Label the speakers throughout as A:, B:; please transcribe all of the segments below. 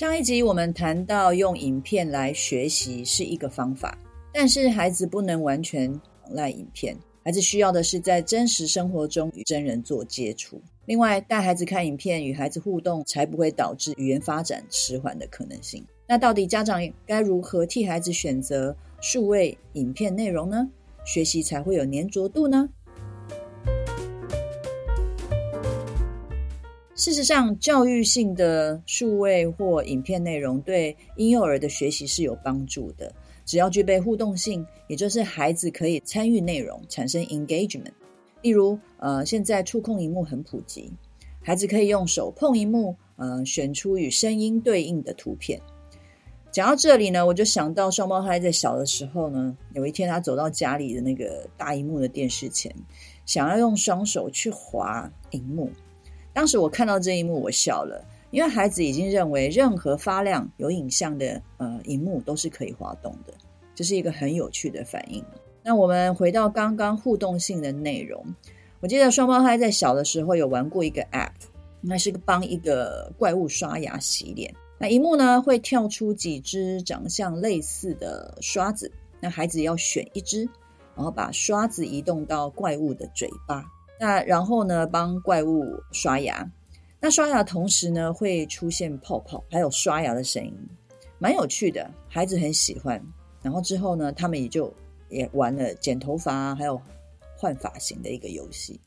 A: 上一集我们谈到用影片来学习是一个方法，但是孩子不能完全仰赖影片，孩子需要的是在真实生活中与真人做接触。另外，带孩子看影片与孩子互动，才不会导致语言发展迟缓的可能性。那到底家长该如何替孩子选择数位影片内容呢？学习才会有粘着度呢？事实上，教育性的数位或影片内容对婴幼儿的学习是有帮助的。只要具备互动性，也就是孩子可以参与内容，产生 engagement。例如，呃，现在触控萤幕很普及，孩子可以用手碰萤幕，呃，选出与声音对应的图片。讲到这里呢，我就想到双胞胎在小的时候呢，有一天他走到家里的那个大萤幕的电视前，想要用双手去滑萤幕。当时我看到这一幕，我笑了，因为孩子已经认为任何发亮有影像的呃荧幕都是可以滑动的，这是一个很有趣的反应。那我们回到刚刚互动性的内容，我记得双胞胎在小的时候有玩过一个 App，那是个帮一个怪物刷牙洗脸。那荧幕呢会跳出几只长相类似的刷子，那孩子要选一只，然后把刷子移动到怪物的嘴巴。那然后呢，帮怪物刷牙。那刷牙同时呢，会出现泡泡，还有刷牙的声音，蛮有趣的，孩子很喜欢。然后之后呢，他们也就也玩了剪头发，还有换发型的一个游戏。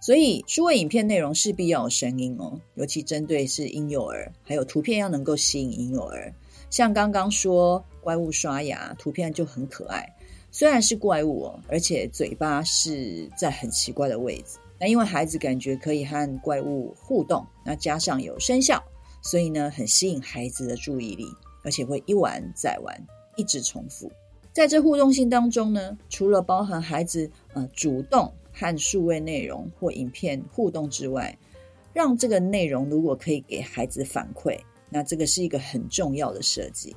A: 所以，数位影片内容势必要有声音哦，尤其针对是婴幼儿，还有图片要能够吸引婴幼儿。像刚刚说怪物刷牙，图片就很可爱。虽然是怪物哦，而且嘴巴是在很奇怪的位置。那因为孩子感觉可以和怪物互动，那加上有声效，所以呢，很吸引孩子的注意力，而且会一玩再玩，一直重复。在这互动性当中呢，除了包含孩子呃主动和数位内容或影片互动之外，让这个内容如果可以给孩子反馈，那这个是一个很重要的设计，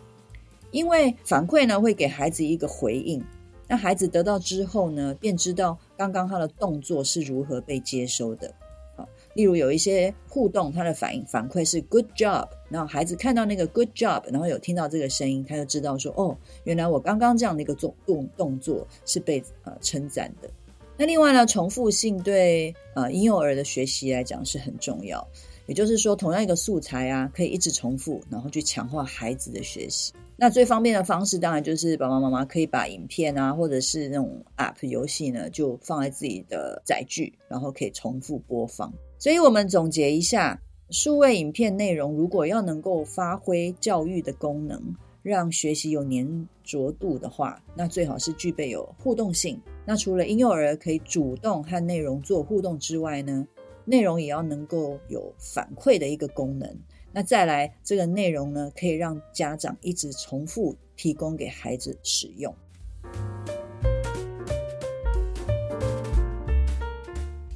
A: 因为反馈呢会给孩子一个回应。那孩子得到之后呢，便知道刚刚他的动作是如何被接收的。好，例如有一些互动，他的反应反馈是 good job，然后孩子看到那个 good job，然后有听到这个声音，他就知道说，哦，原来我刚刚这样的一个动动动作是被呃称赞的。那另外呢，重复性对呃婴幼儿的学习来讲是很重要，也就是说，同样一个素材啊，可以一直重复，然后去强化孩子的学习。那最方便的方式，当然就是爸爸妈妈可以把影片啊，或者是那种 App 游戏呢，就放在自己的载具，然后可以重复播放。所以，我们总结一下，数位影片内容如果要能够发挥教育的功能，让学习有黏着度的话，那最好是具备有互动性。那除了婴幼儿可以主动和内容做互动之外呢，内容也要能够有反馈的一个功能。那再来，这个内容呢，可以让家长一直重复提供给孩子使用。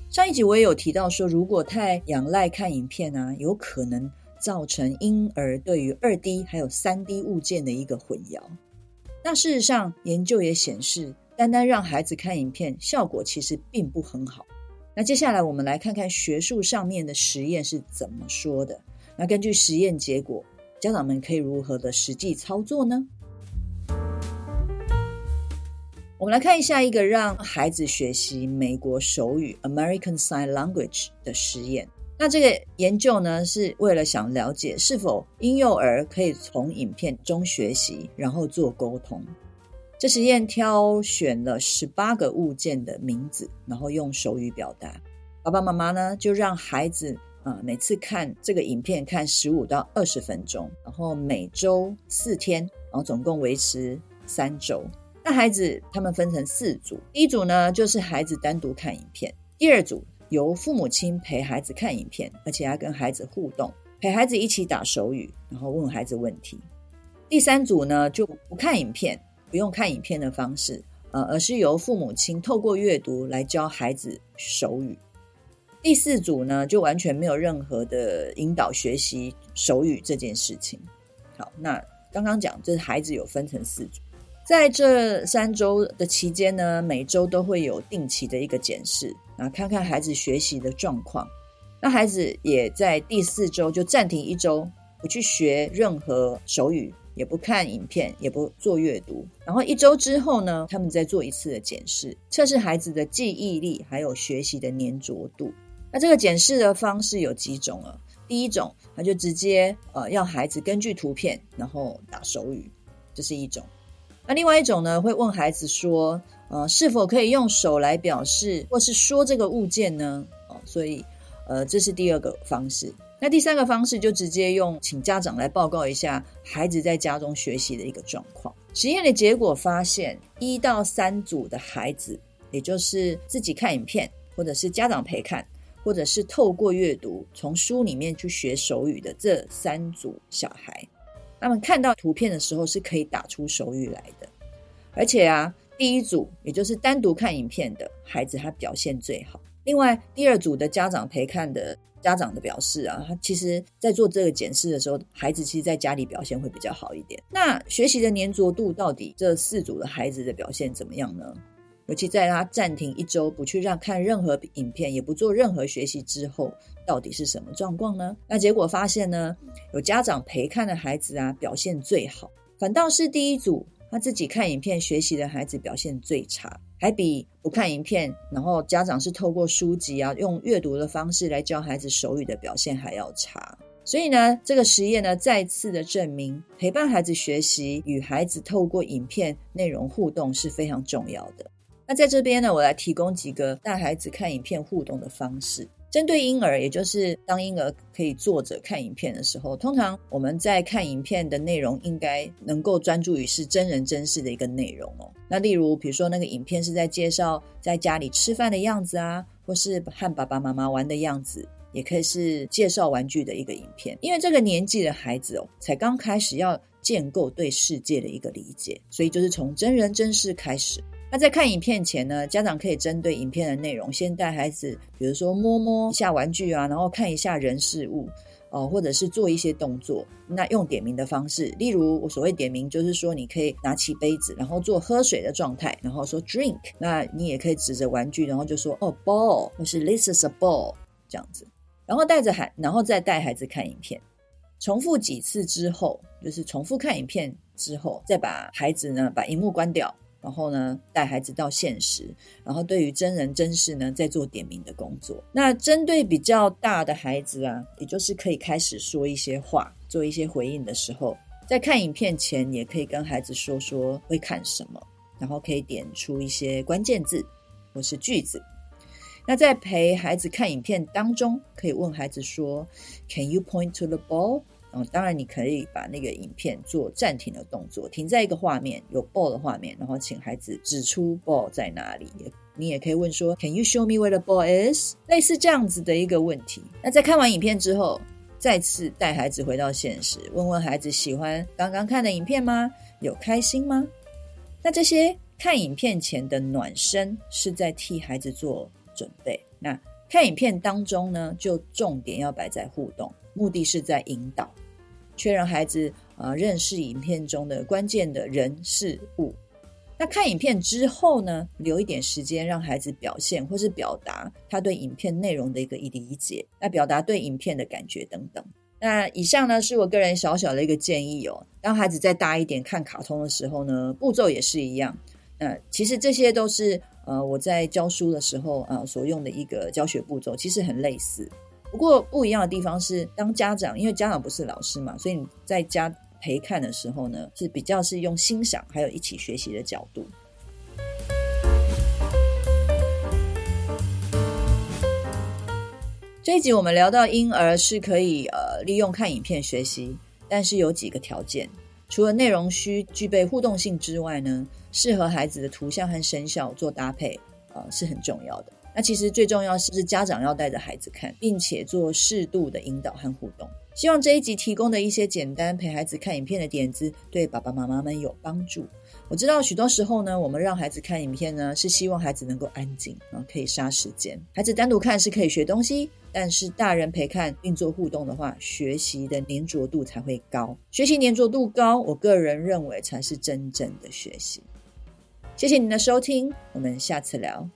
A: 上一集我也有提到说，如果太仰赖看影片啊，有可能造成婴儿对于二 D 还有三 D 物件的一个混淆。那事实上，研究也显示，单单让孩子看影片，效果其实并不很好。那接下来我们来看看学术上面的实验是怎么说的。那根据实验结果，家长们可以如何的实际操作呢？我们来看一下一个让孩子学习美国手语 （American Sign Language） 的实验。那这个研究呢，是为了想了解是否婴幼儿可以从影片中学习，然后做沟通。这实验挑选了十八个物件的名字，然后用手语表达。爸爸妈妈呢，就让孩子。啊，每次看这个影片看十五到二十分钟，然后每周四天，然后总共维持三周。那孩子他们分成四组，第一组呢就是孩子单独看影片，第二组由父母亲陪孩子看影片，而且还跟孩子互动。陪孩子一起打手语，然后问孩子问题。第三组呢，就不看影片，不用看影片的方式，呃，而是由父母亲透过阅读来教孩子手语。第四组呢，就完全没有任何的引导学习手语这件事情。好，那刚刚讲，这孩子有分成四组。在这三周的期间呢，每周都会有定期的一个检视，啊，看看孩子学习的状况。那孩子也在第四周就暂停一周，不去学任何手语，也不看影片，也不做阅读。然后一周之后呢，他们再做一次的检视，测试孩子的记忆力还有学习的黏着度。那这个检视的方式有几种啊？第一种，他就直接呃要孩子根据图片，然后打手语，这是一种。那另外一种呢，会问孩子说，呃，是否可以用手来表示，或是说这个物件呢？哦，所以，呃，这是第二个方式。那第三个方式就直接用请家长来报告一下孩子在家中学习的一个状况。实验的结果发现，一到三组的孩子，也就是自己看影片，或者是家长陪看，或者是透过阅读从书里面去学手语的这三组小孩。他们看到图片的时候是可以打出手语来的，而且啊，第一组也就是单独看影片的孩子，他表现最好。另外，第二组的家长陪看的家长的表示啊，他其实在做这个检视的时候，孩子其实在家里表现会比较好一点。那学习的黏着度到底这四组的孩子的表现怎么样呢？尤其在他暂停一周，不去让看任何影片，也不做任何学习之后，到底是什么状况呢？那结果发现呢，有家长陪看的孩子啊，表现最好，反倒是第一组他自己看影片学习的孩子表现最差，还比不看影片，然后家长是透过书籍啊，用阅读的方式来教孩子手语的表现还要差。所以呢，这个实验呢，再次的证明，陪伴孩子学习与孩子透过影片内容互动是非常重要的。那在这边呢，我来提供几个带孩子看影片互动的方式。针对婴儿，也就是当婴儿可以坐着看影片的时候，通常我们在看影片的内容应该能够专注于是真人真事的一个内容哦。那例如，比如说那个影片是在介绍在家里吃饭的样子啊，或是和爸爸妈妈玩的样子，也可以是介绍玩具的一个影片。因为这个年纪的孩子哦，才刚开始要建构对世界的一个理解，所以就是从真人真事开始。那在看影片前呢，家长可以针对影片的内容，先带孩子，比如说摸摸一下玩具啊，然后看一下人事物，哦、或者是做一些动作。那用点名的方式，例如我所谓点名，就是说你可以拿起杯子，然后做喝水的状态，然后说 drink。那你也可以指着玩具，然后就说哦 ball，或是 this is a ball 这样子，然后带着孩，然后再带孩子看影片，重复几次之后，就是重复看影片之后，再把孩子呢把荧幕关掉。然后呢，带孩子到现实，然后对于真人真事呢，再做点名的工作。那针对比较大的孩子啊，也就是可以开始说一些话，做一些回应的时候，在看影片前，也可以跟孩子说说会看什么，然后可以点出一些关键字或是句子。那在陪孩子看影片当中，可以问孩子说：“Can you point to the ball？” 嗯，当然，你可以把那个影片做暂停的动作，停在一个画面，有 ball 的画面，然后请孩子指出 ball 在哪里。你也可以问说，Can you show me where the ball is？类似这样子的一个问题。那在看完影片之后，再次带孩子回到现实，问问孩子喜欢刚刚看的影片吗？有开心吗？那这些看影片前的暖身是在替孩子做准备。那看影片当中呢，就重点要摆在互动。目的是在引导，确认孩子啊、认识影片中的关键的人事物。那看影片之后呢，留一点时间让孩子表现或是表达他对影片内容的一个理解，那表达对影片的感觉等等。那以上呢是我个人小小的一个建议哦。当孩子再大一点看卡通的时候呢，步骤也是一样。那其实这些都是呃我在教书的时候啊、呃、所用的一个教学步骤，其实很类似。不过不一样的地方是，当家长，因为家长不是老师嘛，所以你在家陪看的时候呢，是比较是用欣赏还有一起学习的角度。这一集我们聊到婴儿是可以呃利用看影片学习，但是有几个条件，除了内容需具备互动性之外呢，适合孩子的图像和声效做搭配，呃是很重要的。那其实最重要是，是家长要带着孩子看，并且做适度的引导和互动。希望这一集提供的一些简单陪孩子看影片的点子，对爸爸妈妈们有帮助。我知道许多时候呢，我们让孩子看影片呢，是希望孩子能够安静啊，可以杀时间。孩子单独看是可以学东西，但是大人陪看并做互动的话，学习的黏着度才会高。学习黏着度高，我个人认为才是真正的学习。谢谢您的收听，我们下次聊。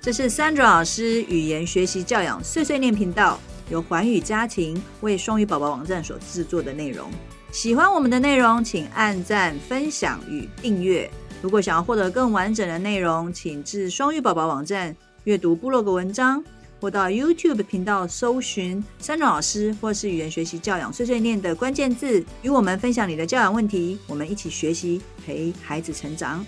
A: 这是 Sandra 老师语言学习教养碎碎念频道，由环宇家庭为双语宝宝网站所制作的内容。喜欢我们的内容，请按赞、分享与订阅。如果想要获得更完整的内容，请至双语宝宝网站阅读部落格文章，或到 YouTube 频道搜寻山中老师或是语言学习教养碎碎念的关键字，与我们分享你的教养问题，我们一起学习，陪孩子成长。